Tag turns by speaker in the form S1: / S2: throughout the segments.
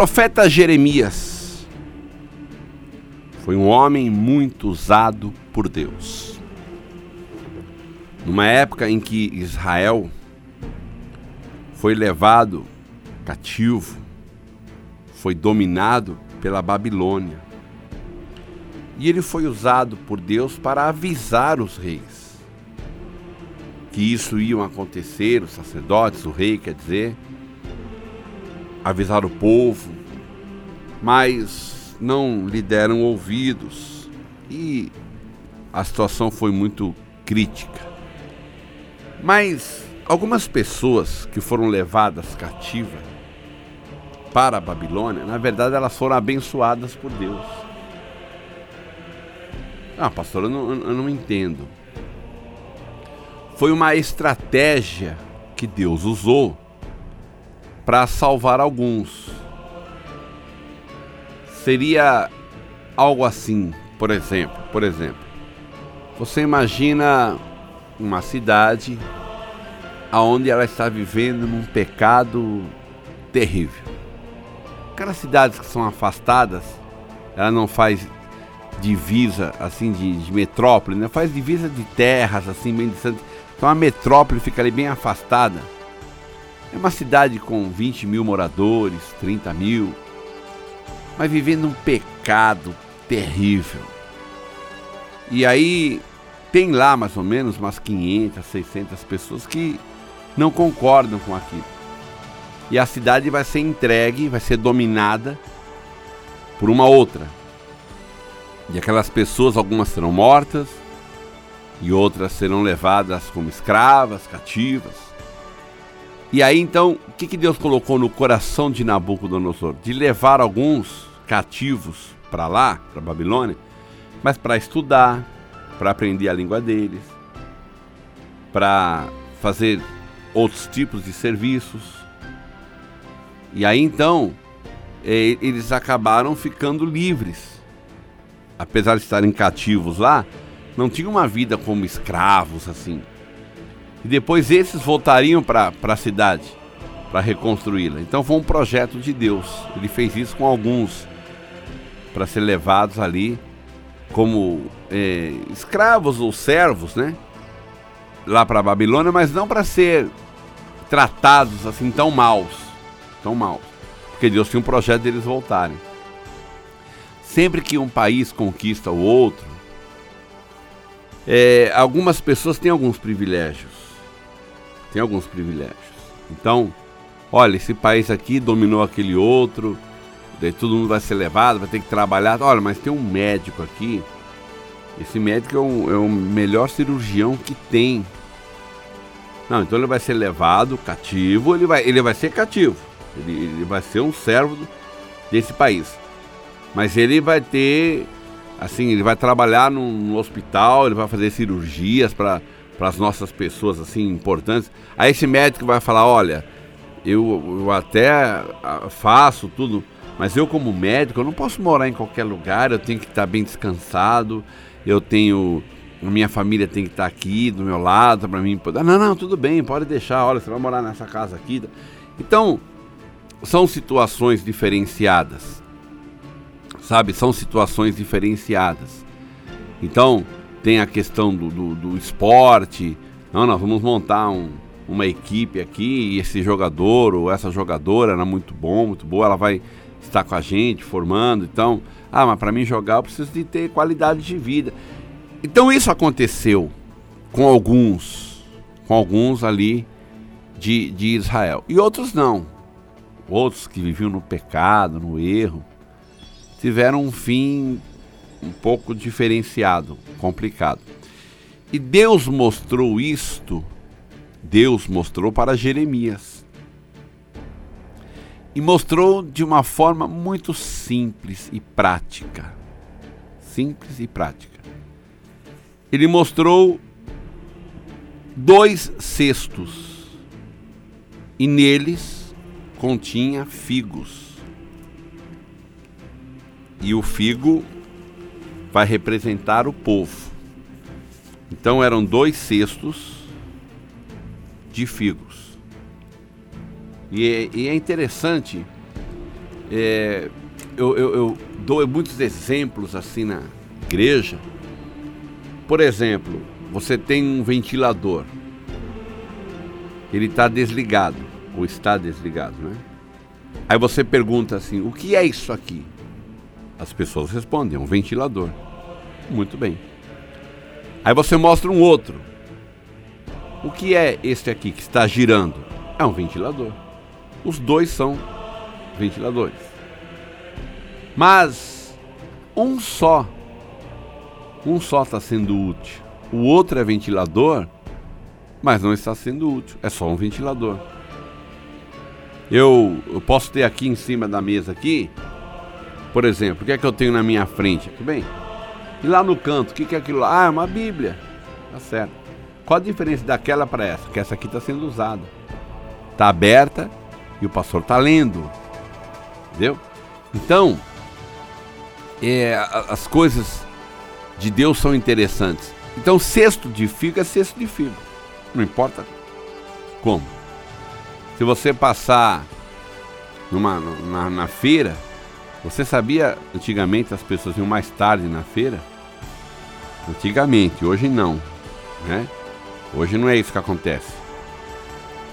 S1: profeta Jeremias foi um homem muito usado por Deus. Numa época em que Israel foi levado cativo, foi dominado pela Babilônia. E ele foi usado por Deus para avisar os reis que isso ia acontecer, os sacerdotes, o rei, quer dizer, avisar o povo, mas não lhe deram ouvidos e a situação foi muito crítica. Mas algumas pessoas que foram levadas cativas para a Babilônia, na verdade elas foram abençoadas por Deus. Ah, pastor, eu não, eu não entendo. Foi uma estratégia que Deus usou para salvar alguns. Seria algo assim, por exemplo, por exemplo. Você imagina uma cidade aonde ela está vivendo num pecado terrível. Aquelas cidades que são afastadas, ela não faz divisa assim de, de metrópole, né? faz divisa de terras assim bem distantes. Então a metrópole fica ali bem afastada. É uma cidade com 20 mil moradores, 30 mil, mas vivendo um pecado terrível. E aí tem lá mais ou menos umas 500, 600 pessoas que não concordam com aquilo. E a cidade vai ser entregue, vai ser dominada por uma outra. E aquelas pessoas, algumas serão mortas e outras serão levadas como escravas, cativas. E aí então, o que, que Deus colocou no coração de Nabucodonosor? De levar alguns cativos para lá, para Babilônia, mas para estudar, para aprender a língua deles, para fazer outros tipos de serviços. E aí então, é, eles acabaram ficando livres. Apesar de estarem cativos lá, não tinham uma vida como escravos assim. E depois esses voltariam para a cidade para reconstruí-la. Então foi um projeto de Deus. Ele fez isso com alguns para ser levados ali como é, escravos ou servos, né? Lá para a Babilônia, mas não para ser tratados assim tão maus, tão maus, porque Deus tinha um projeto deles voltarem. Sempre que um país conquista o outro, é, algumas pessoas têm alguns privilégios, tem alguns privilégios. Então, olha, esse país aqui dominou aquele outro, daí todo mundo vai ser levado, vai ter que trabalhar. Olha, mas tem um médico aqui. Esse médico é, um, é o melhor cirurgião que tem. Não, então ele vai ser levado cativo, ele vai, ele vai ser cativo. Ele, ele vai ser um servo desse país. Mas ele vai ter, assim, ele vai trabalhar no, no hospital, ele vai fazer cirurgias para as nossas pessoas, assim, importantes. Aí esse médico vai falar, olha, eu, eu até ah, faço tudo, mas eu como médico, eu não posso morar em qualquer lugar, eu tenho que estar bem descansado, eu tenho minha família tem que estar aqui do meu lado para mim poder. Não, não, tudo bem, pode deixar. Olha, você vai morar nessa casa aqui. Então, são situações diferenciadas. Sabe? São situações diferenciadas. Então, tem a questão do, do, do esporte. Não, nós vamos montar um, uma equipe aqui e esse jogador ou essa jogadora era muito bom, muito boa, ela vai estar com a gente formando. Então, ah, mas para mim jogar eu preciso de ter qualidade de vida. Então isso aconteceu com alguns, com alguns ali de, de Israel. E outros não. Outros que viviam no pecado, no erro, tiveram um fim um pouco diferenciado, complicado. E Deus mostrou isto, Deus mostrou para Jeremias. E mostrou de uma forma muito simples e prática. Simples e prática ele mostrou dois cestos e neles continha figos. E o figo vai representar o povo. Então eram dois cestos de figos. E é, e é interessante É, eu, eu, eu dou muitos exemplos assim na igreja. Por exemplo, você tem um ventilador. Ele está desligado, ou está desligado, né? Aí você pergunta assim: o que é isso aqui? As pessoas respondem: é um ventilador. Muito bem. Aí você mostra um outro. O que é este aqui que está girando? É um ventilador. Os dois são ventiladores. Mas um só, um só está sendo útil. O outro é ventilador, mas não está sendo útil. É só um ventilador. Eu, eu posso ter aqui em cima da mesa aqui, por exemplo, o que é que eu tenho na minha frente? Aqui bem. E lá no canto, o que, é aquilo? Ah, é uma Bíblia. Tá certo. Qual a diferença daquela para essa? Que essa aqui está sendo usada. Está aberta e o pastor está lendo. Entendeu? Então, é, as coisas de Deus são interessantes. Então, cesto de figo é cesto de figo. Não importa como. Se você passar numa, na, na feira, você sabia antigamente as pessoas iam mais tarde na feira? Antigamente, hoje não, né? Hoje não é isso que acontece.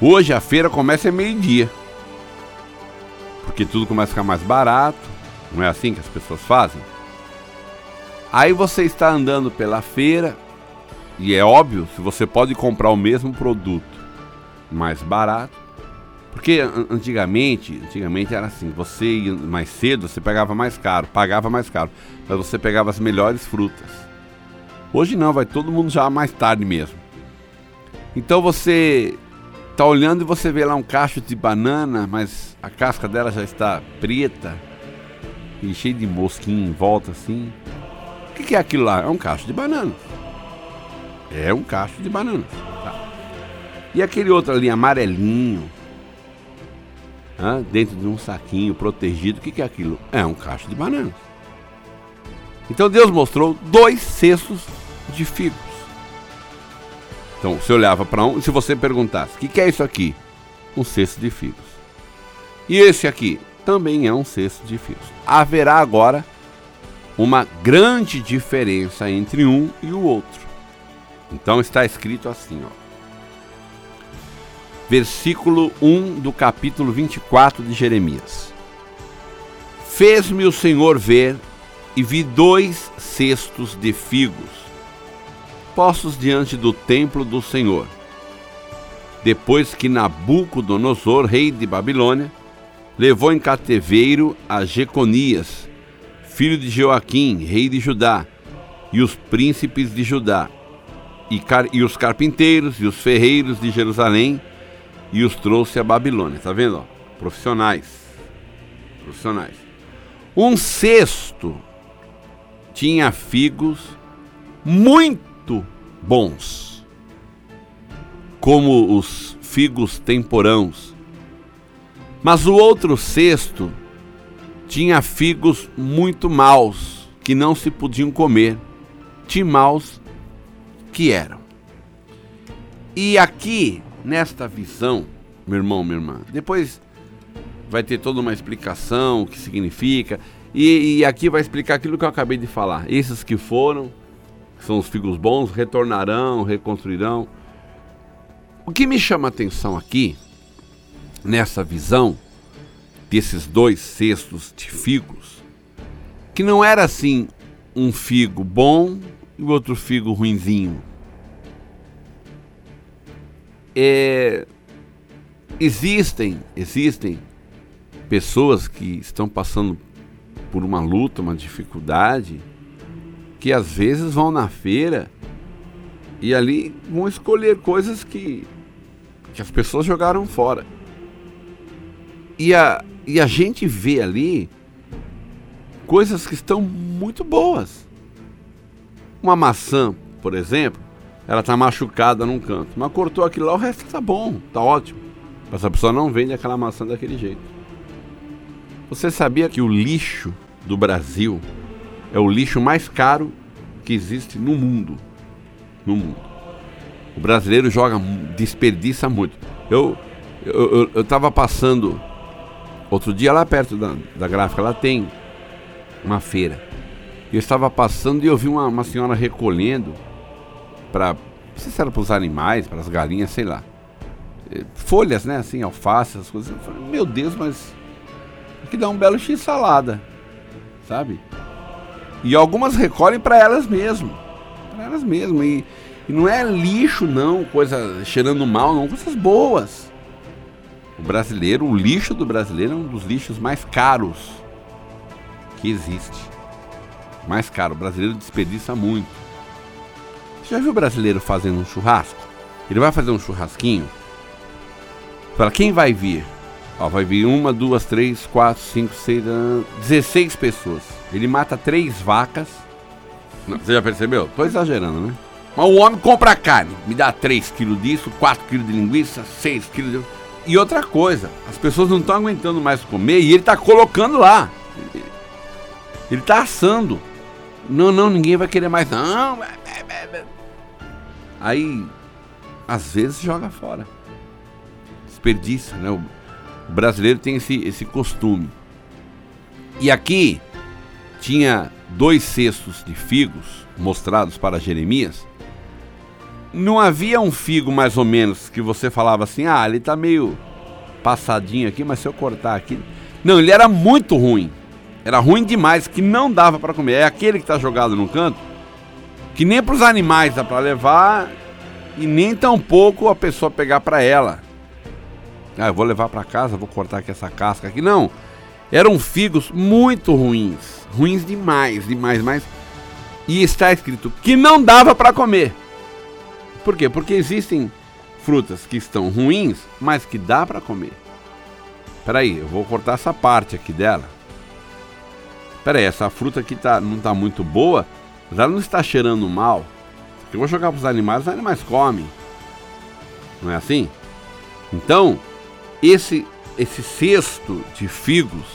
S1: Hoje a feira começa meio-dia. Porque tudo começa a ficar mais barato, não é assim que as pessoas fazem? Aí você está andando pela feira e é óbvio, se você pode comprar o mesmo produto mais barato, porque antigamente, antigamente era assim, você ia mais cedo, você pegava mais caro, pagava mais caro, mas você pegava as melhores frutas. Hoje não, vai todo mundo já mais tarde mesmo. Então você tá olhando e você vê lá um cacho de banana, mas a casca dela já está preta e cheio de mosquinha em volta assim. O que, que é aquilo lá? É um cacho de banana. É um cacho de banana. Tá. E aquele outro ali amarelinho, dentro de um saquinho protegido. O que, que é aquilo? É um cacho de bananas. Então Deus mostrou dois cestos de figos. Então você olhava para um, e se você perguntasse: o que, que é isso aqui? Um cesto de figos. E esse aqui também é um cesto de figos. Haverá agora uma grande diferença entre um e o outro. Então está escrito assim, ó versículo 1 do capítulo 24 de Jeremias. Fez-me o Senhor ver e vi dois cestos de figos postos diante do templo do Senhor. Depois que Nabucodonosor, rei de Babilônia, levou em cativeiro a Jeconias, filho de Joaquim, rei de Judá, e os príncipes de Judá, e, e os carpinteiros e os ferreiros de Jerusalém, e os trouxe a Babilônia. Tá vendo? Profissionais. Profissionais. Um sexto tinha figos muito bons, como os figos temporãos. Mas o outro cesto tinha figos muito maus, que não se podiam comer, de maus que eram. E aqui nesta visão, meu irmão, minha irmã. Depois vai ter toda uma explicação, o que significa. E, e, aqui vai explicar aquilo que eu acabei de falar. Esses que foram, que são os figos bons, retornarão, reconstruirão. O que me chama a atenção aqui, nessa visão desses dois cestos de figos, que não era assim um figo bom e outro figo ruinzinho é, existem, existem pessoas que estão passando por uma luta, uma dificuldade, que às vezes vão na feira e ali vão escolher coisas que, que as pessoas jogaram fora. E a, e a gente vê ali coisas que estão muito boas. Uma maçã, por exemplo, ela tá machucada num canto. Mas cortou aquilo lá, o resto tá bom, tá ótimo. Mas a pessoa não vende aquela maçã daquele jeito. Você sabia que o lixo do Brasil é o lixo mais caro que existe no mundo? No mundo. O brasileiro joga, desperdiça muito. Eu eu, eu, eu passando Outro dia lá perto da, da gráfica, lá tem uma feira. Eu estava passando e eu vi uma, uma senhora recolhendo para. Sei se era para os animais, para as galinhas, sei lá. Eh, folhas, né? Assim, alface, essas coisas. Eu falei, meu Deus, mas. Aqui dá um belo X salada. Sabe? E algumas recolhem para elas mesmo. Para elas mesmo. E, e não é lixo, não, coisa cheirando mal, não, coisas boas. O brasileiro, o lixo do brasileiro é um dos lixos mais caros que existe. Mais caro. O brasileiro desperdiça muito. Já viu o brasileiro fazendo um churrasco? Ele vai fazer um churrasquinho. Fala, quem vai vir? Ó, vai vir uma, duas, três, quatro, cinco, seis, dezesseis pessoas. Ele mata três vacas. Não, você já percebeu? Tô exagerando, né? Mas o homem compra carne. Me dá 3 quilos disso, 4 quilos de linguiça, 6 quilos de... E outra coisa, as pessoas não estão aguentando mais comer e ele está colocando lá. Ele está assando. Não, não, ninguém vai querer mais. Não. Aí, às vezes, joga fora. Desperdiça, né? O brasileiro tem esse, esse costume. E aqui tinha dois cestos de figos mostrados para Jeremias não havia um figo mais ou menos que você falava assim, ah, ele tá meio passadinho aqui, mas se eu cortar aqui. Não, ele era muito ruim. Era ruim demais, que não dava para comer. É aquele que tá jogado no canto, que nem para os animais dá para levar e nem tampouco a pessoa pegar para ela. Ah, eu vou levar para casa, vou cortar aqui essa casca aqui. Não. Eram figos muito ruins, ruins demais, demais, mais. E está escrito que não dava para comer. Por quê? Porque existem frutas que estão ruins, mas que dá para comer. Peraí, eu vou cortar essa parte aqui dela. Peraí, essa fruta aqui tá, não está muito boa, mas ela não está cheirando mal. Eu vou jogar para os animais, os animais comem. Não é assim? Então, esse, esse cesto de figos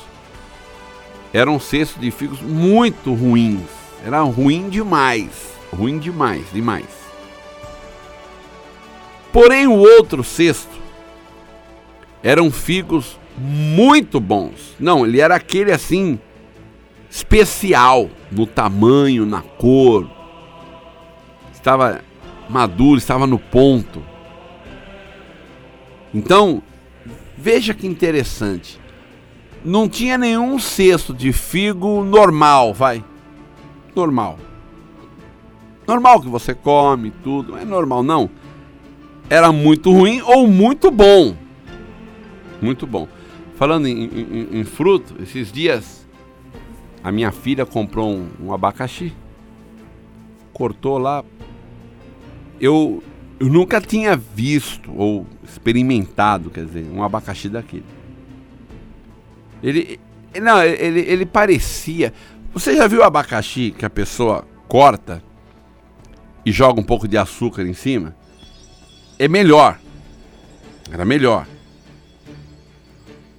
S1: era um cesto de figos muito ruins. Era ruim demais. Ruim demais, demais. Porém, o outro cesto eram figos muito bons. Não, ele era aquele assim especial no tamanho, na cor. Estava maduro, estava no ponto. Então, veja que interessante. Não tinha nenhum cesto de figo normal, vai. Normal. Normal que você come, tudo. Não é normal, não era muito ruim ou muito bom. Muito bom. Falando em, em, em fruto, esses dias a minha filha comprou um, um abacaxi. Cortou lá. Eu, eu nunca tinha visto ou experimentado, quer dizer, um abacaxi daquele. Ele, não, ele, ele parecia. Você já viu o abacaxi que a pessoa corta e joga um pouco de açúcar em cima? é melhor. Era melhor.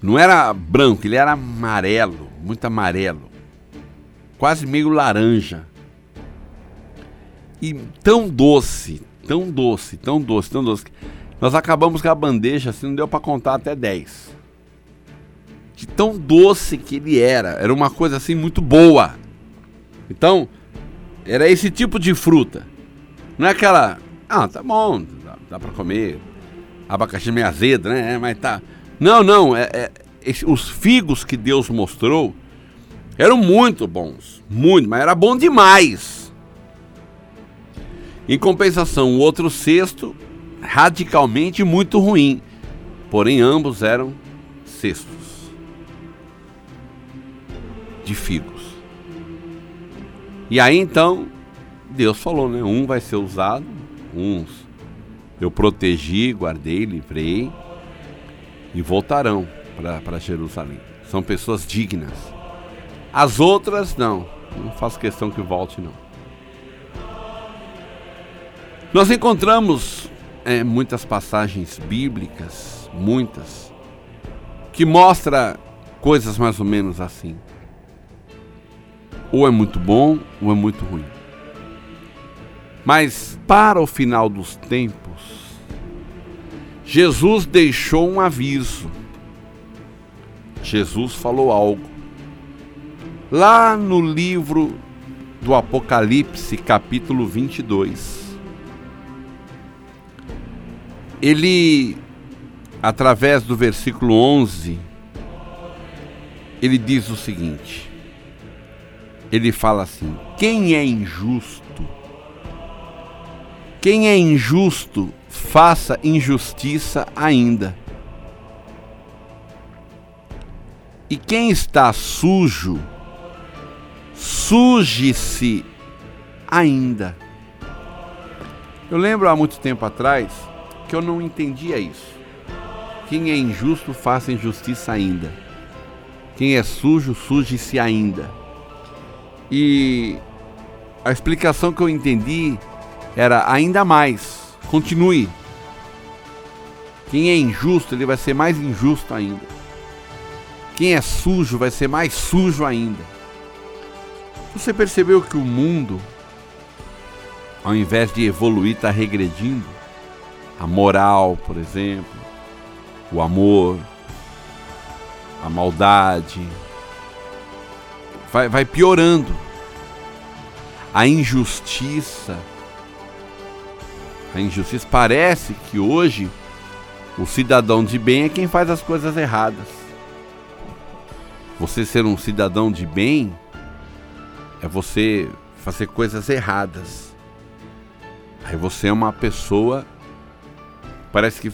S1: Não era branco, ele era amarelo, muito amarelo. Quase meio laranja. E tão doce, tão doce, tão doce, tão doce. Nós acabamos com a bandeja, assim, não deu para contar até 10. De tão doce que ele era. Era uma coisa assim muito boa. Então, era esse tipo de fruta. Não é aquela. Ah, tá bom, dá para comer. Abacaxi meio azedo, né? É, mas tá. Não, não, é, é os figos que Deus mostrou eram muito bons, muito, mas era bom demais. Em compensação, o outro cesto, radicalmente muito ruim, porém ambos eram cestos de figos. E aí então, Deus falou, né? Um vai ser usado, uns eu protegi, guardei, livrei e voltarão para Jerusalém. São pessoas dignas. As outras, não. Não faço questão que volte, não. Nós encontramos é, muitas passagens bíblicas, muitas, que mostra coisas mais ou menos assim. Ou é muito bom, ou é muito ruim. Mas para o final dos tempos, Jesus deixou um aviso. Jesus falou algo. Lá no livro do Apocalipse, capítulo 22, ele, através do versículo 11, ele diz o seguinte: ele fala assim: quem é injusto, quem é injusto, faça injustiça ainda. E quem está sujo, suje-se ainda. Eu lembro há muito tempo atrás que eu não entendia isso. Quem é injusto, faça injustiça ainda. Quem é sujo, suje-se ainda. E a explicação que eu entendi era ainda mais. Continue. Quem é injusto, ele vai ser mais injusto ainda. Quem é sujo vai ser mais sujo ainda. Você percebeu que o mundo, ao invés de evoluir, está regredindo? A moral, por exemplo, o amor, a maldade, vai, vai piorando. A injustiça, a injustiça parece que hoje o cidadão de bem é quem faz as coisas erradas. Você ser um cidadão de bem é você fazer coisas erradas. Aí você é uma pessoa. Parece que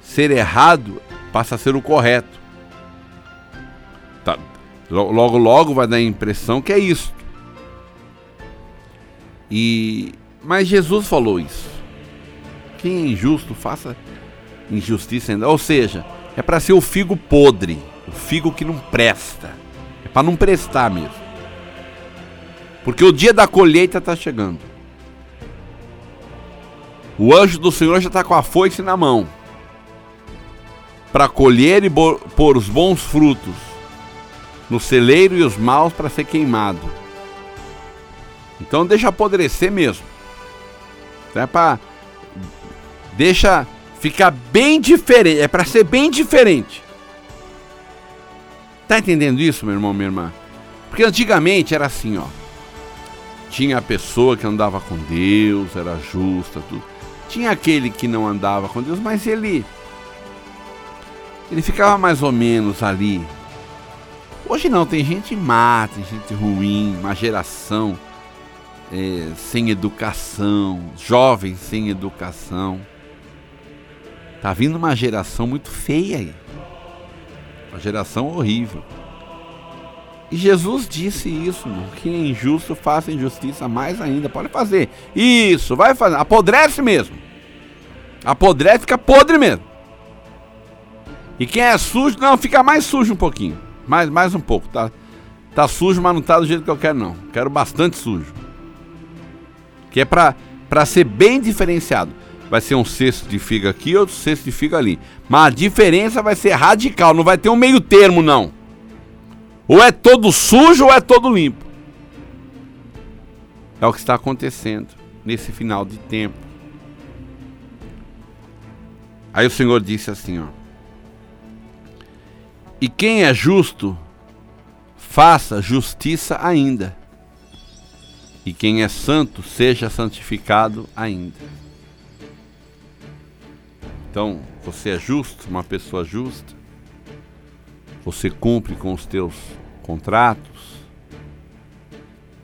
S1: ser errado passa a ser o correto. Tá. Logo, logo vai dar a impressão que é isso. E mas Jesus falou isso. Quem é injusto faça injustiça ainda. Ou seja, é para ser o figo podre. O figo que não presta. É para não prestar mesmo. Porque o dia da colheita está chegando. O anjo do Senhor já está com a foice na mão para colher e pôr os bons frutos no celeiro e os maus para ser queimado. Então deixa apodrecer mesmo. É para deixa ficar bem diferente, é para ser bem diferente. Tá entendendo isso, meu irmão, minha irmã? Porque antigamente era assim, ó. Tinha a pessoa que andava com Deus, era justa, tudo. Tinha aquele que não andava com Deus, mas ele ele ficava mais ou menos ali. Hoje não, tem gente má, tem gente ruim, uma geração é, sem educação, jovens sem educação. Tá vindo uma geração muito feia aí. Uma geração horrível. E Jesus disse isso. Que é injusto faça injustiça mais ainda. Pode fazer. Isso, vai fazer. Apodrece mesmo. Apodrece, fica podre mesmo. E quem é sujo, não, fica mais sujo um pouquinho. Mais, mais um pouco, tá? Tá sujo, mas não tá do jeito que eu quero, não. Quero bastante sujo. Que é pra, pra ser bem diferenciado vai ser um cesto de figa aqui, outro cesto de figa ali. Mas a diferença vai ser radical, não vai ter um meio termo, não. Ou é todo sujo ou é todo limpo. É o que está acontecendo nesse final de tempo. Aí o Senhor disse assim, ó. E quem é justo, faça justiça ainda. E quem é santo, seja santificado ainda. Então, você é justo, uma pessoa justa. Você cumpre com os teus contratos.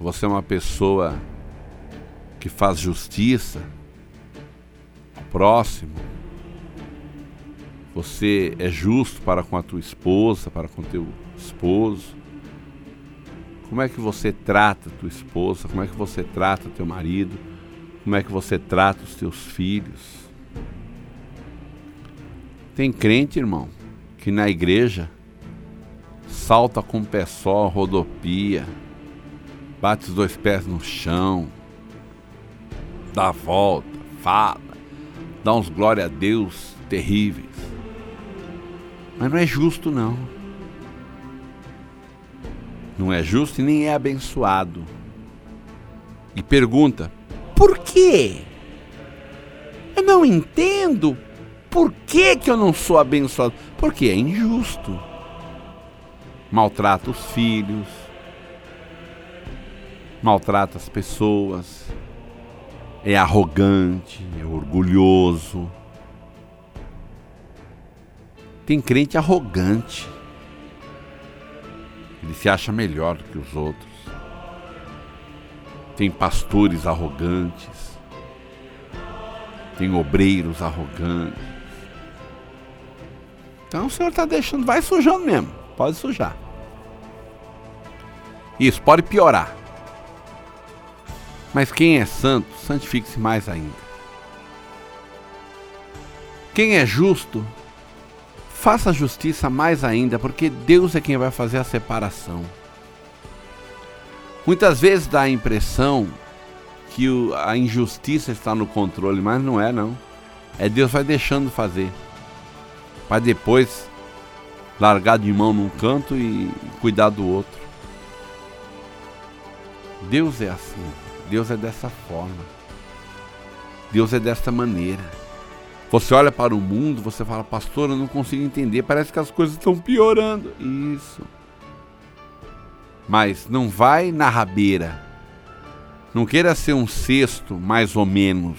S1: Você é uma pessoa que faz justiça ao próximo. Você é justo para com a tua esposa, para com teu esposo. Como é que você trata tua esposa? Como é que você trata teu marido? Como é que você trata os teus filhos? Tem crente, irmão, que na igreja salta com o pé só, rodopia, bate os dois pés no chão, dá a volta, fala, dá uns glória a Deus terríveis. Mas não é justo, não. Não é justo e nem é abençoado. E pergunta: por quê? Eu não entendo por que, que eu não sou abençoado? Porque é injusto. Maltrata os filhos, maltrata as pessoas, é arrogante, é orgulhoso. Tem crente arrogante. Ele se acha melhor que os outros. Tem pastores arrogantes. Tem obreiros arrogantes. Então o Senhor está deixando, vai sujando mesmo. Pode sujar. Isso pode piorar. Mas quem é santo, santifique-se mais ainda. Quem é justo, faça justiça mais ainda, porque Deus é quem vai fazer a separação. Muitas vezes dá a impressão que a injustiça está no controle, mas não é não. É Deus vai deixando fazer. Para depois largar de mão num canto e cuidar do outro. Deus é assim. Deus é dessa forma. Deus é desta maneira. Você olha para o mundo, você fala, pastor, eu não consigo entender, parece que as coisas estão piorando. Isso. Mas não vai na rabeira. Não queira ser um cesto, mais ou menos.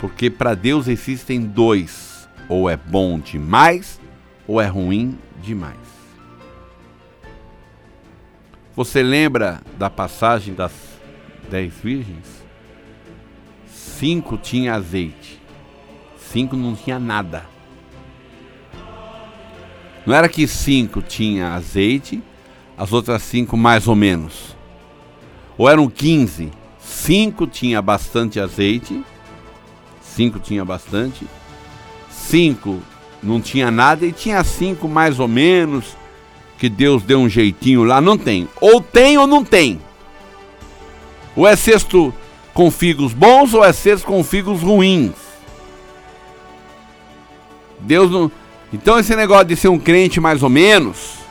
S1: Porque para Deus existem dois: ou é bom demais, ou é ruim demais. Você lembra da passagem das dez virgens? Cinco tinha azeite, cinco não tinha nada. Não era que cinco tinha azeite as outras cinco mais ou menos. Ou eram 15, cinco tinha bastante azeite, cinco tinha bastante, cinco não tinha nada e tinha cinco mais ou menos que Deus deu um jeitinho lá, não tem. Ou tem ou não tem. Ou é cesto com figos bons ou é cesto com figos ruins. Deus não. Então esse negócio de ser um crente mais ou menos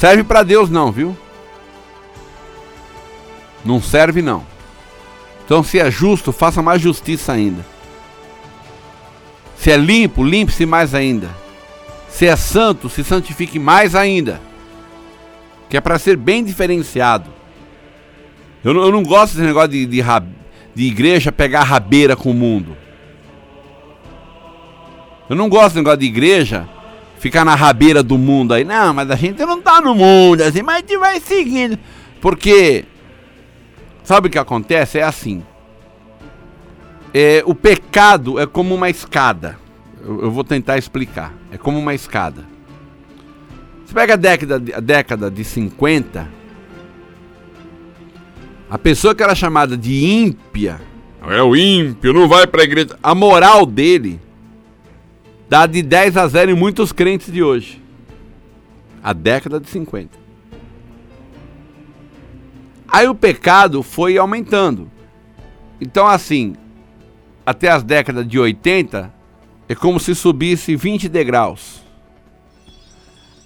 S1: Serve para Deus não, viu? Não serve não. Então se é justo, faça mais justiça ainda. Se é limpo, limpe-se mais ainda. Se é santo, se santifique mais ainda. Que é para ser bem diferenciado. Eu não, eu não gosto desse negócio de, de, de igreja pegar rabeira com o mundo. Eu não gosto desse negócio de igreja ficar na rabeira do mundo aí. Não, mas a gente não tá no mundo, assim, mas a gente vai seguindo. Porque, sabe o que acontece? É assim. É, o pecado é como uma escada. Eu, eu, vou tentar explicar. É como uma escada. Você pega a década, a década de 50, a pessoa que era chamada de ímpia, é o ímpio, não vai para a igreja. A moral dele dá de 10 a 0 em muitos crentes de hoje. A década de 50. Aí o pecado foi aumentando. Então, assim, até as décadas de 80, é como se subisse 20 degraus.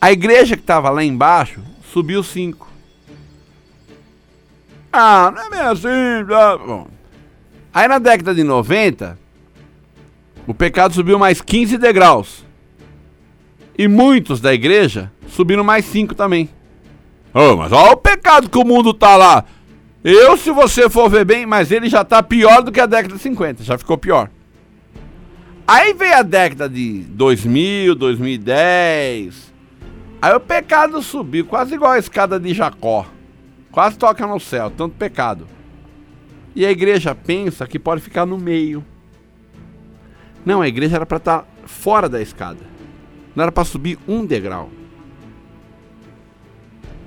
S1: A igreja que estava lá embaixo subiu 5. Ah, não é meio assim. Bom. Aí na década de 90, o pecado subiu mais 15 degraus. E muitos da igreja subiram mais 5 também. Oh, mas olha o pecado que o mundo tá lá. Eu, se você for ver bem, mas ele já tá pior do que a década de 50, já ficou pior. Aí veio a década de 2000, 2010. Aí o pecado subiu, quase igual a escada de Jacó. Quase toca no céu, tanto pecado. E a igreja pensa que pode ficar no meio. Não, a igreja era para estar tá fora da escada. Não era para subir um degrau.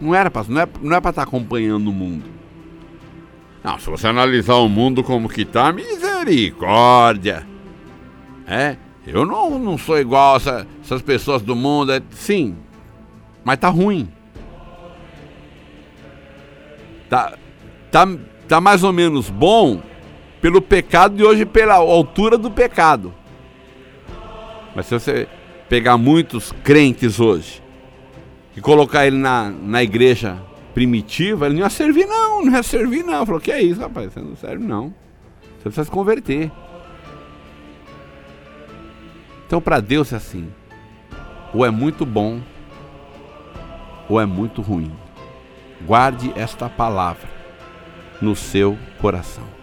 S1: Não era para não é, não é para estar tá acompanhando o mundo. Não, se você analisar o mundo como que tá, misericórdia. É, eu não, não sou igual a essa, essas pessoas do mundo. É, sim, mas tá ruim. Tá, tá, tá mais ou menos bom pelo pecado e hoje pela altura do pecado. Mas se você pegar muitos crentes hoje e colocar ele na, na igreja primitiva, ele não ia servir não, não ia servir não. Falou, que é isso, rapaz? Você não serve não. Você precisa se converter. Então para Deus é assim. Ou é muito bom, ou é muito ruim. Guarde esta palavra no seu coração.